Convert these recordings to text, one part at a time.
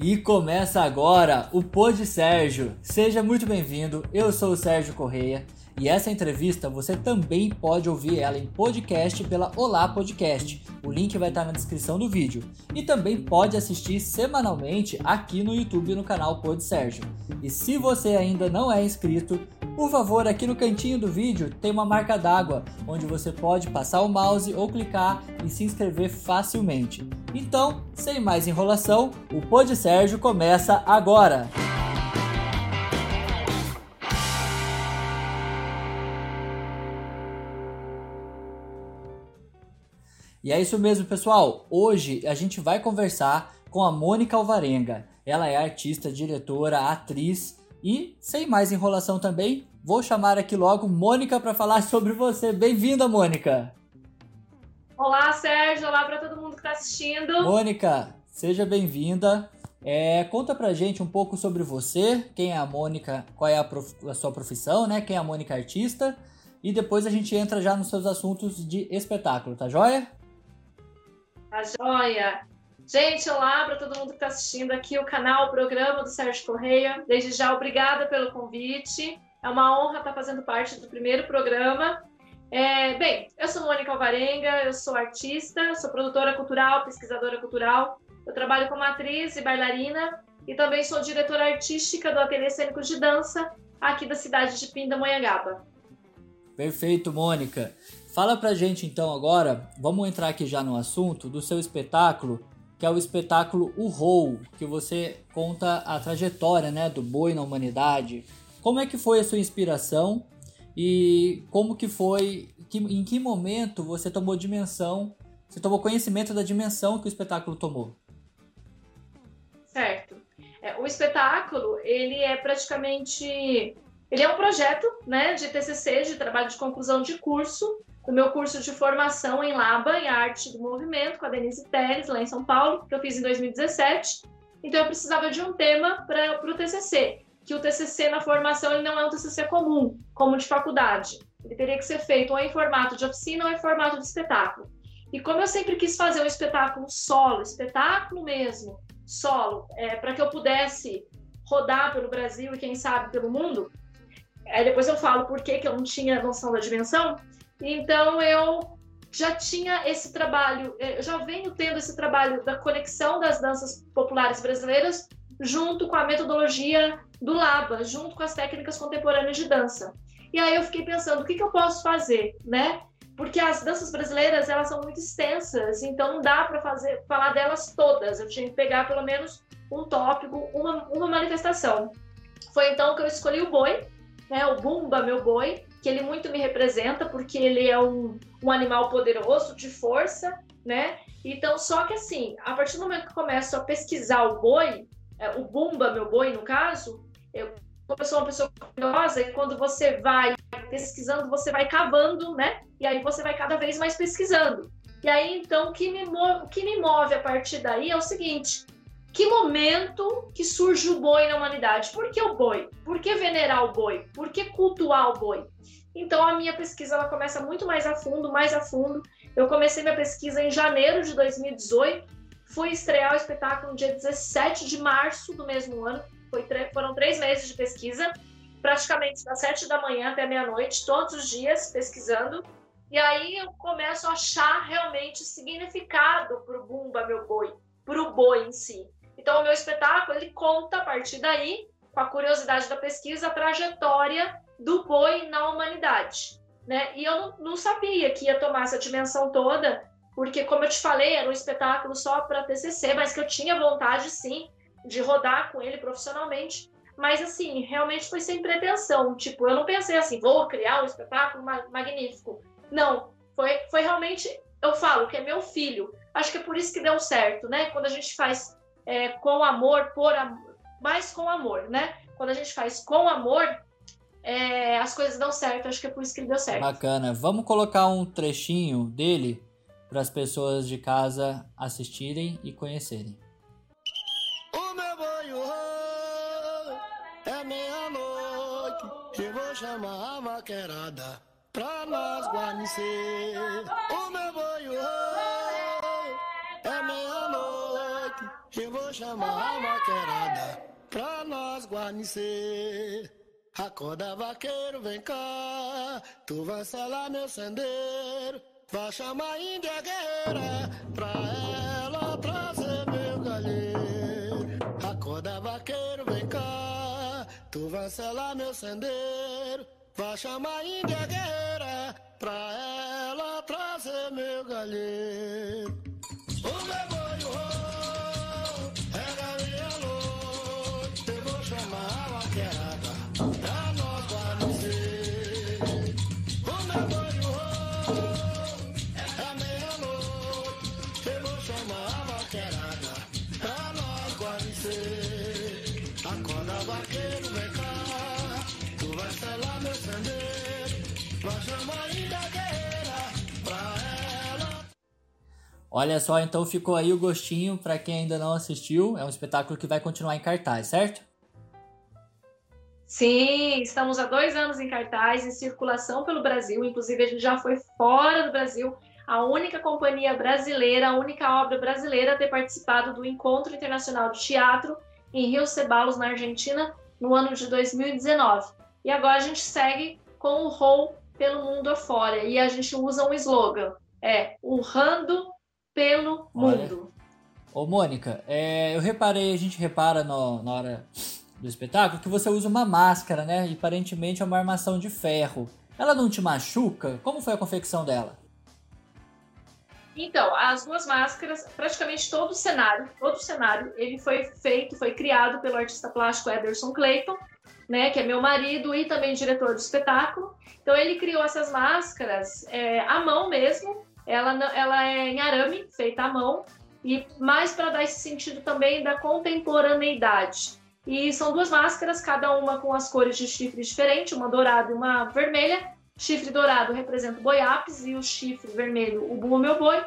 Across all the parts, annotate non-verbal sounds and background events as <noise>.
E começa agora o Pod Sérgio. Seja muito bem-vindo. Eu sou o Sérgio Correia e essa entrevista você também pode ouvir ela em podcast pela Olá Podcast. O link vai estar na descrição do vídeo. E também pode assistir semanalmente aqui no YouTube no canal Pod Sérgio. E se você ainda não é inscrito, por favor, aqui no cantinho do vídeo tem uma marca d'água, onde você pode passar o mouse ou clicar e se inscrever facilmente. Então, sem mais enrolação, o Pod Sérgio começa agora! E é isso mesmo, pessoal. Hoje a gente vai conversar com a Mônica Alvarenga. Ela é artista, diretora, atriz e, sem mais enrolação também, vou chamar aqui logo Mônica para falar sobre você. Bem-vinda, Mônica! Olá, Sérgio! Olá para todo mundo que está assistindo! Mônica, seja bem-vinda. É, conta pra gente um pouco sobre você, quem é a Mônica, qual é a, prof... a, sua profissão, né? Quem é a Mônica artista. E depois a gente entra já nos seus assuntos de espetáculo, tá joia? Tá joia! Gente, olá para todo mundo que está assistindo aqui o canal, o programa do Sérgio Correia. Desde já, obrigada pelo convite. É uma honra estar fazendo parte do primeiro programa. É, bem, eu sou Mônica Alvarenga, eu sou artista, sou produtora cultural, pesquisadora cultural. Eu trabalho como atriz e bailarina e também sou diretora artística do Ateliê Cênico de Dança aqui da cidade de Pindamonhangaba. Perfeito, Mônica. Fala pra gente então agora, vamos entrar aqui já no assunto do seu espetáculo que é o espetáculo O Rou, que você conta a trajetória né, do boi na humanidade. Como é que foi a sua inspiração e como que foi, que, em que momento você tomou dimensão, você tomou conhecimento da dimensão que o espetáculo tomou? Certo. É, o espetáculo, ele é praticamente, ele é um projeto né, de TCC, de trabalho de conclusão de curso, do meu curso de formação em Laba, em Arte do Movimento, com a Denise Teres, lá em São Paulo, que eu fiz em 2017. Então, eu precisava de um tema para o TCC, que o TCC na formação ele não é um TCC comum, como de faculdade. Ele teria que ser feito ou em formato de oficina ou em formato de espetáculo. E como eu sempre quis fazer um espetáculo solo, espetáculo mesmo, solo, é, para que eu pudesse rodar pelo Brasil e quem sabe pelo mundo, depois eu falo por que, que eu não tinha noção da dimensão, então eu já tinha esse trabalho, eh, eu já venho tendo esse trabalho da conexão das danças populares brasileiras junto com a metodologia do Laba, junto com as técnicas contemporâneas de dança. E aí eu fiquei pensando, o que, que eu posso fazer, né? Porque as danças brasileiras, elas são muito extensas, então não dá para fazer falar delas todas. Eu tinha que pegar pelo menos um tópico, uma, uma manifestação. Foi então que eu escolhi o boi, né? O Bumba, meu boi, que ele muito me representa, porque ele é um, um animal poderoso, de força, né? Então, só que assim, a partir do momento que eu começo a pesquisar o boi, é, o Bumba, meu boi, no caso, eu, sou uma pessoa curiosa e quando você vai pesquisando, você vai cavando, né? E aí você vai cada vez mais pesquisando. E aí, então, o que me move, o que me move a partir daí é o seguinte: que momento que surge o boi na humanidade? Por que o boi? Por que venerar o boi? Por que cultuar o boi? Então a minha pesquisa ela começa muito mais a fundo, mais a fundo. Eu comecei minha pesquisa em janeiro de 2018, fui estrear o espetáculo no dia 17 de março do mesmo ano. foram três meses de pesquisa, praticamente das sete da manhã até meia-noite, todos os dias pesquisando. E aí eu começo a achar realmente significado para o Bumba, meu boi, para o boi em si. Então, o meu espetáculo ele conta a partir daí, com a curiosidade da pesquisa, a trajetória do boi na humanidade. Né? E eu não, sabia que ia tomar essa dimensão toda, porque, como eu te falei, era um espetáculo só para TCC, mas que eu tinha vontade, sim, de rodar com ele profissionalmente. Mas, assim, realmente foi sem pretensão. Tipo, eu não pensei assim, vou criar um espetáculo magnífico. Não, foi, foi realmente, eu falo que é meu filho. Acho que é por isso que deu certo, né? Quando a gente faz é, com amor, por amor, mais com amor, né? Quando a gente faz com amor, é, as coisas dão certo. Acho que é por isso que ele deu certo. Bacana. Vamos colocar um trechinho dele para as pessoas de casa assistirem e conhecerem. O meu banho é meia-noite. Eu vou chamar a maquerada pra nós guarnecer. O meu banho Eu vou chamar a vaquerada pra nós guarnecer. Acorda, vaqueiro, vem cá. Tu vai selar meu sendeiro. Vai chamar a índia guerreira pra ela trazer meu galheiro. Acorda, vaqueiro, vem cá. Tu vai selar meu sendeiro. Vai chamar a índia guerreira pra ela trazer meu galheiro. A vaquerada pra nós guarnecer. O meu boi, o rolo, é meia-noite. Eu vou chamar a vaquerada pra nós guarnecer. Acorda, vaqueiro, vem cá. Tu vai selar meu sendeiro. Vai chamar ainda guerreira pra ela. Olha só, então ficou aí o gostinho para quem ainda não assistiu. É um espetáculo que vai continuar em cartaz, certo? Sim, estamos há dois anos em cartaz, em circulação pelo Brasil. Inclusive, a gente já foi fora do Brasil. A única companhia brasileira, a única obra brasileira a ter participado do Encontro Internacional de Teatro em Rio Ceballos, na Argentina, no ano de 2019. E agora a gente segue com o Roll pelo mundo afora. E a gente usa um slogan: é urrando pelo Olha. mundo. Ô, Mônica, é, eu reparei, a gente repara no- na hora do espetáculo que você usa uma máscara, né? E aparentemente é uma armação de ferro. Ela não te machuca? Como foi a confecção dela? Então, as duas máscaras, praticamente todo o cenário, todo o cenário, ele foi feito, foi criado pelo artista plástico Ederson Clayton, né, que é meu marido e também diretor do espetáculo. Então, ele criou essas máscaras é, à mão mesmo. Ela, ela é em arame, feita à mão, e mais para dar esse sentido também da contemporaneidade. E são duas máscaras, cada uma com as cores de chifre diferentes, uma dourada e uma vermelha. Chifre dourado representa o boiapes e o chifre vermelho o bumbo meu boi.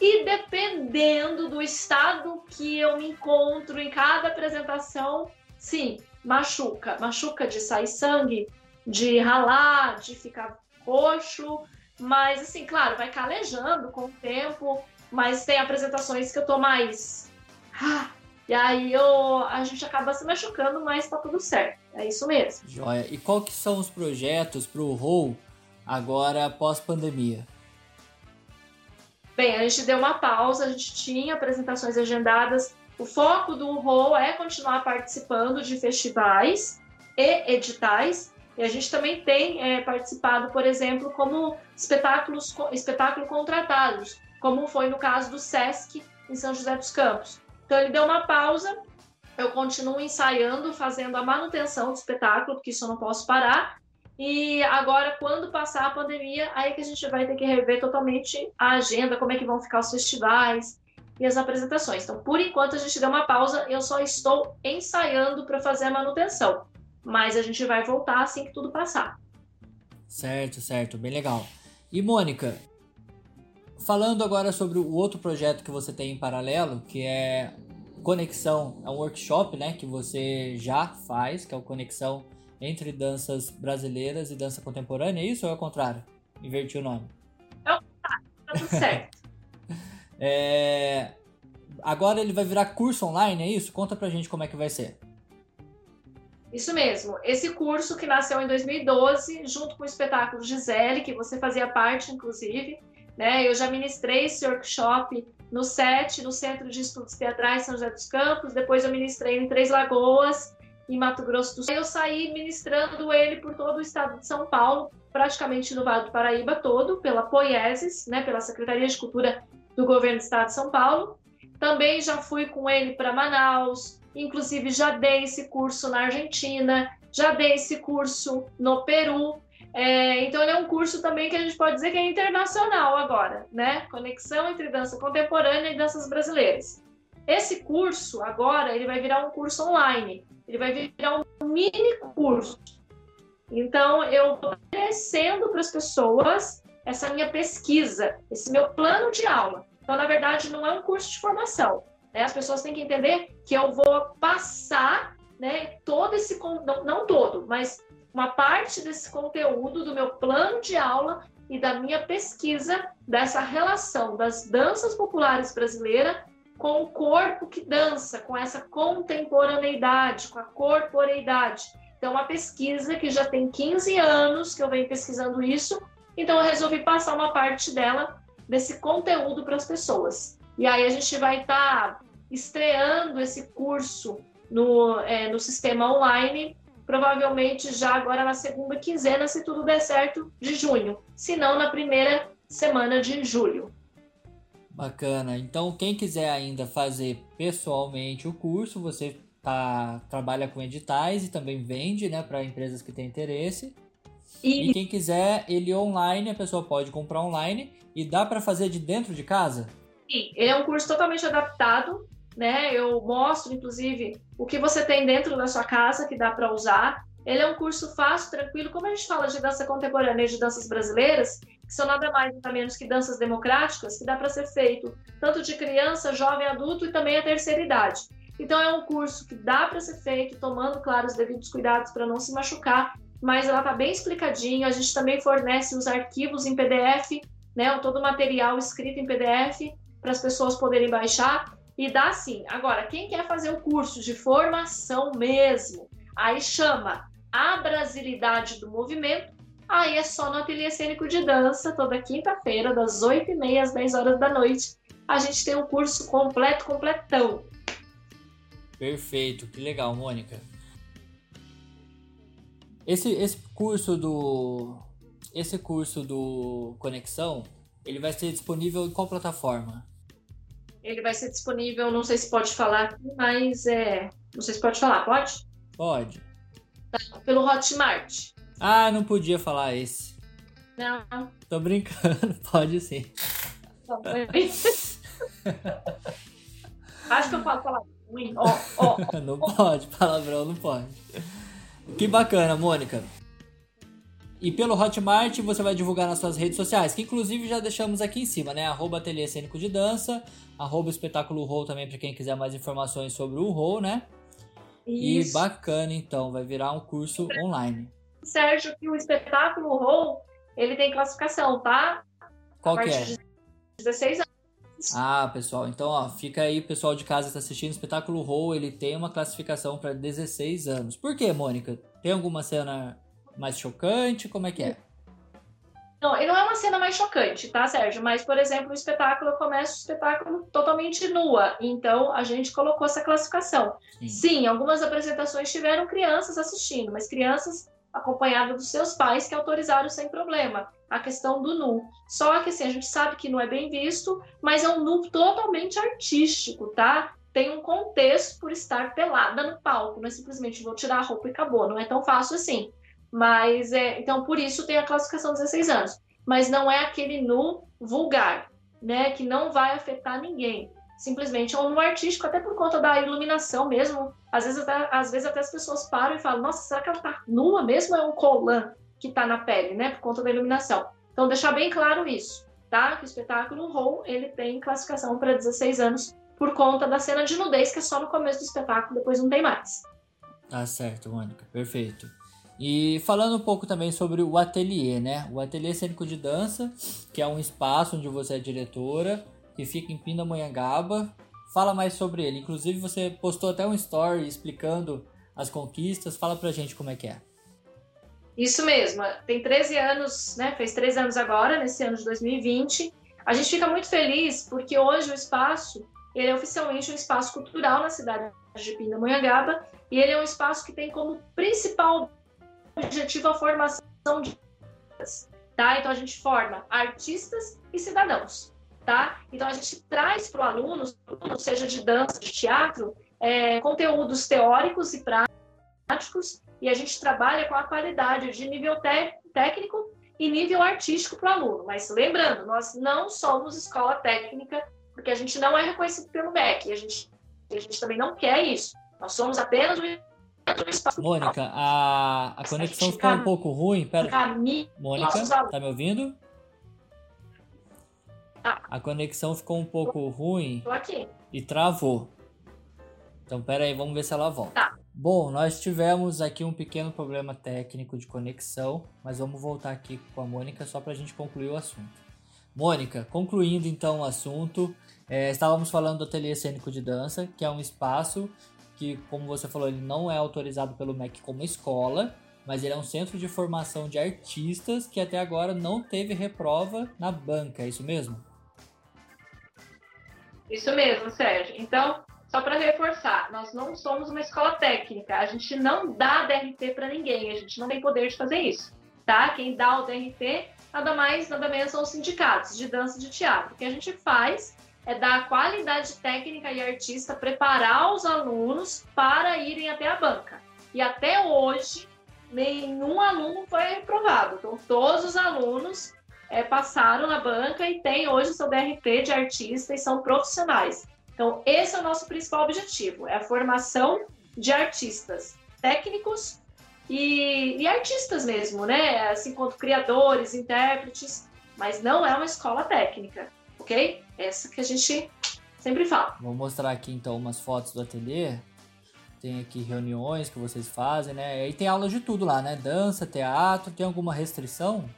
E dependendo do estado que eu me encontro em cada apresentação, sim, machuca. Machuca de sair sangue, de ralar, de ficar roxo. Mas, assim, claro, vai calejando com o tempo. Mas tem apresentações que eu tô mais. Ah, e aí eu, a gente acaba se machucando, mas tá tudo certo. É isso mesmo. Joia. E qual que são os projetos pro Roll agora pós-pandemia? Bem, a gente deu uma pausa, a gente tinha apresentações agendadas. O foco do RO é continuar participando de festivais e editais. E a gente também tem é, participado, por exemplo, como espetáculos, espetáculo contratados, como foi no caso do SESC em São José dos Campos. Então ele deu uma pausa, eu continuo ensaiando, fazendo a manutenção do espetáculo, porque isso eu não posso parar. E agora, quando passar a pandemia, aí que a gente vai ter que rever totalmente a agenda, como é que vão ficar os festivais e as apresentações. Então, por enquanto, a gente deu uma pausa, eu só estou ensaiando para fazer a manutenção. Mas a gente vai voltar assim que tudo passar. Certo, certo, bem legal. E Mônica, falando agora sobre o outro projeto que você tem em paralelo, que é Conexão, é um workshop, né, que você já faz, que é o Conexão entre danças brasileiras e dança contemporânea, é isso ou é o contrário? Inverti o nome. Tá tudo certo. <laughs> <laughs> É, Agora ele vai virar curso online, é isso? Conta pra gente como é que vai ser. Isso mesmo. Esse curso que nasceu em 2012, junto com o espetáculo Gisele, que você fazia parte, inclusive, né? Eu já ministrei esse workshop no SET, no Centro de Estudos Teatrais São José dos Campos. Depois eu ministrei em Três Lagoas, em Mato Grosso do Sul. Eu saí ministrando ele por todo o estado de São Paulo, praticamente no Vale do Paraíba todo, pela Poieses, né? Pela Secretaria de Cultura do Governo do Estado de São Paulo. Também já fui com ele para Manaus, inclusive já dei esse curso na Argentina, já dei esse curso no Peru. É, então ele é um curso também que a gente pode dizer que é internacional agora, né? Conexão entre dança contemporânea e danças brasileiras. Esse curso agora ele vai virar um curso online, ele vai virar um mini curso. Então eu estou oferecendo para as pessoas essa minha pesquisa, esse meu plano de aula. Então, na verdade, não é um curso de formação. Né? As pessoas têm que entender que eu vou passar né, todo esse. Não, não todo, mas uma parte desse conteúdo do meu plano de aula e da minha pesquisa dessa relação das danças populares brasileiras com o corpo que dança, com essa contemporaneidade, com a corporeidade. Então, uma pesquisa que já tem 15 anos que eu venho pesquisando isso, então eu resolvi passar uma parte dela, desse conteúdo para as pessoas. E aí a gente vai estar tá estreando esse curso no, é, no sistema online, provavelmente já agora na segunda quinzena, se tudo der certo, de junho, se não na primeira semana de julho. Bacana. Então, quem quiser ainda fazer pessoalmente o curso, você tá, trabalha com editais e também vende né, para empresas que têm interesse. E... e... quem quiser ele online, a pessoa pode comprar online e dá para fazer de dentro de casa? Sim, ele é um curso totalmente adaptado, né? Eu mostro, inclusive, o que você tem dentro da sua casa que dá para usar. Ele é um curso fácil, tranquilo. Como a gente fala de dança contemporânea e de danças brasileiras, que são nada mais nada menos que danças democráticas, que dá para ser feito tanto de criança, jovem, adulto e também a terceira idade. Então é um curso que dá para ser feito tomando, claro, os devidos cuidados para não se machucar, mas ela está bem explicadinha. A gente também fornece os arquivos em PDF, né, todo o material escrito em PDF para as pessoas poderem baixar e dá sim. Agora, quem quer fazer o curso de formação mesmo, aí chama a brasilidade do movimento Aí é só no Ateliê Cênico de Dança, toda quinta-feira, das 8h30 às 10 horas da noite. A gente tem um curso completo, completão. Perfeito, que legal, Mônica. Esse, esse curso do. Esse curso do Conexão, ele vai ser disponível em qual plataforma? Ele vai ser disponível, não sei se pode falar aqui, mas é. Não sei se pode falar, pode? Pode. Tá, pelo Hotmart. Ah, não podia falar esse. Não. Tô brincando, <laughs> pode sim. Acho que eu posso falar ruim. Oh, oh, não pode, palavrão não pode. Que bacana, Mônica. E pelo Hotmart você vai divulgar nas suas redes sociais, que inclusive já deixamos aqui em cima, né? Arroba Ateliê Cênico de Dança, arroba Espetáculo Roll também para quem quiser mais informações sobre o Roll, né? Isso. E bacana então, vai virar um curso online. Sérgio, que o espetáculo Roll, ele tem classificação, tá? Qual que é? 16 anos. Ah, pessoal, então ó, fica aí, pessoal de casa está assistindo o espetáculo Roll, ele tem uma classificação para 16 anos. Por que, Mônica? Tem alguma cena mais chocante? Como é que é? Não, ele não é uma cena mais chocante, tá, Sérgio? Mas, por exemplo, o espetáculo começa o espetáculo totalmente nua. Então, a gente colocou essa classificação. Sim, Sim algumas apresentações tiveram crianças assistindo, mas crianças acompanhada dos seus pais que autorizaram sem problema a questão do nu. Só que assim, a gente sabe que não é bem visto, mas é um nu totalmente artístico, tá? Tem um contexto por estar pelada no palco, não é simplesmente vou tirar a roupa e acabou, não é tão fácil assim. Mas é, então por isso tem a classificação 16 anos, mas não é aquele nu vulgar, né, que não vai afetar ninguém simplesmente é um artístico, até por conta da iluminação mesmo. Às vezes até, às vezes até as pessoas param e falam, nossa, será que ela tá nua mesmo é um colã que tá na pele, né? Por conta da iluminação. Então, deixar bem claro isso, tá? Que o espetáculo Roll, ele tem classificação para 16 anos por conta da cena de nudez, que é só no começo do espetáculo, depois não tem mais. Tá certo, Mônica. Perfeito. E falando um pouco também sobre o ateliê, né? O ateliê cênico de dança, que é um espaço onde você é diretora, que fica em Pindamonhangaba. Fala mais sobre ele. Inclusive você postou até um story explicando as conquistas. Fala pra gente como é que é. Isso mesmo. Tem 13 anos, né? Fez 13 anos agora, nesse ano de 2020. A gente fica muito feliz porque hoje o espaço ele é oficialmente um espaço cultural na cidade de Pindamonhangaba e ele é um espaço que tem como principal objetivo a formação de tá? Então a gente forma artistas e cidadãos tá? Então a gente traz para o aluno, seja de dança, de teatro, é, conteúdos teóricos e práticos, e a gente trabalha com a qualidade de nível técnico e nível artístico para o aluno. Mas lembrando, nós não somos escola técnica, porque a gente não é reconhecido pelo MEC, a gente, a gente também não quer isso. Nós somos apenas Mônica, a, a conexão ficou um pouco ruim. Pera. Mônica, tá me ouvindo? A conexão ficou um pouco ruim. Tô aqui. E travou. Então, pera aí, vamos ver se ela volta. Tá. Bom, nós tivemos aqui um pequeno problema técnico de conexão, mas vamos voltar aqui com a Mônica só para a gente concluir o assunto. Mônica, concluindo então o assunto, é, estávamos falando do Ateliê Cênico de Dança, que é um espaço que, como você falou, ele não é autorizado pelo MEC como escola, mas ele é um centro de formação de artistas que até agora não teve reprova na banca, é isso mesmo? Isso mesmo, Sérgio. Então, só para reforçar, nós não somos uma escola técnica, a gente não dá DRT para ninguém, a gente não tem poder de fazer isso, tá? Quem dá o DRT, nada mais, nada menos são os sindicatos de dança de teatro. O que a gente faz é dar qualidade técnica e artista, preparar os alunos para irem até a banca. E até hoje, nenhum aluno foi reprovado. Então, todos os alunos é, passaram na banca e têm hoje seu DRT de artista e são profissionais. Então, esse é o nosso principal objetivo, é a formação de artistas técnicos e, e artistas mesmo, né? Assim, quanto criadores, intérpretes, mas não é uma escola técnica ok? Essa que a gente sempre fala. Vou mostrar aqui então umas fotos do ateliê. Tem aqui reuniões que vocês fazem, né? E tem aulas de tudo lá, né? Dança, teatro. Tem alguma restrição?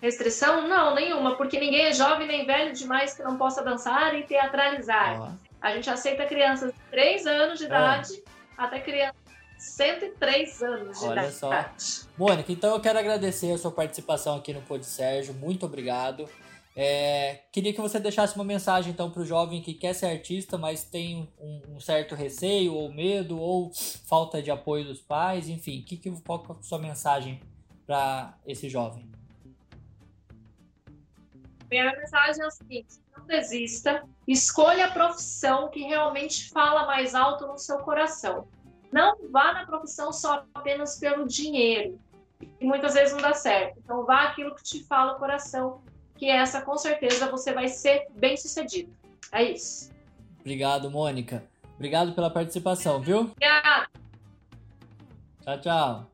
Restrição? Não, nenhuma, porque ninguém é jovem nem velho demais que não possa dançar e teatralizar. A gente aceita crianças de 3 anos de é. idade até crianças 103 anos de Olha idade. só. Mônica, então eu quero agradecer a sua participação aqui no Pod Sérgio. Muito obrigado. É, queria que você deixasse uma mensagem então para o jovem que quer ser artista, mas tem um, um, certo receio ou medo ou falta de apoio dos pais, enfim, que, que, qual é a sua mensagem para esse jovem? Minha mensagem é a seguinte: não desista, escolha a profissão que realmente fala mais alto no seu coração. Não vá na profissão só apenas pelo dinheiro, que muitas vezes não dá certo. Então vá aquilo que te fala o coração, que essa com certeza você vai ser bem sucedido. É isso. Obrigado, Mônica. Obrigado pela participação, viu? Obrigada. Tchau, tchau.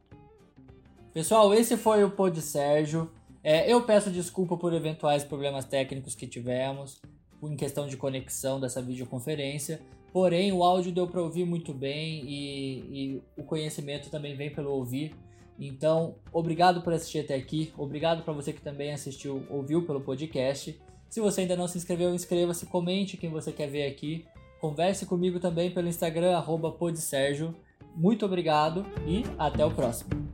Pessoal, esse foi o Pod Sérgio. É, eu peço desculpa por eventuais problemas técnicos que tivemos em questão de conexão dessa videoconferência. Porém, o áudio deu para ouvir muito bem e, e, o conhecimento também vem pelo ouvir. Então, obrigado por assistir até aqui. Obrigado para você que também assistiu, ouviu pelo podcast. Se você ainda não se inscreveu, inscreva-se, comente quem você quer ver aqui. Converse comigo também pelo Instagram, arroba Muito obrigado e até o próximo.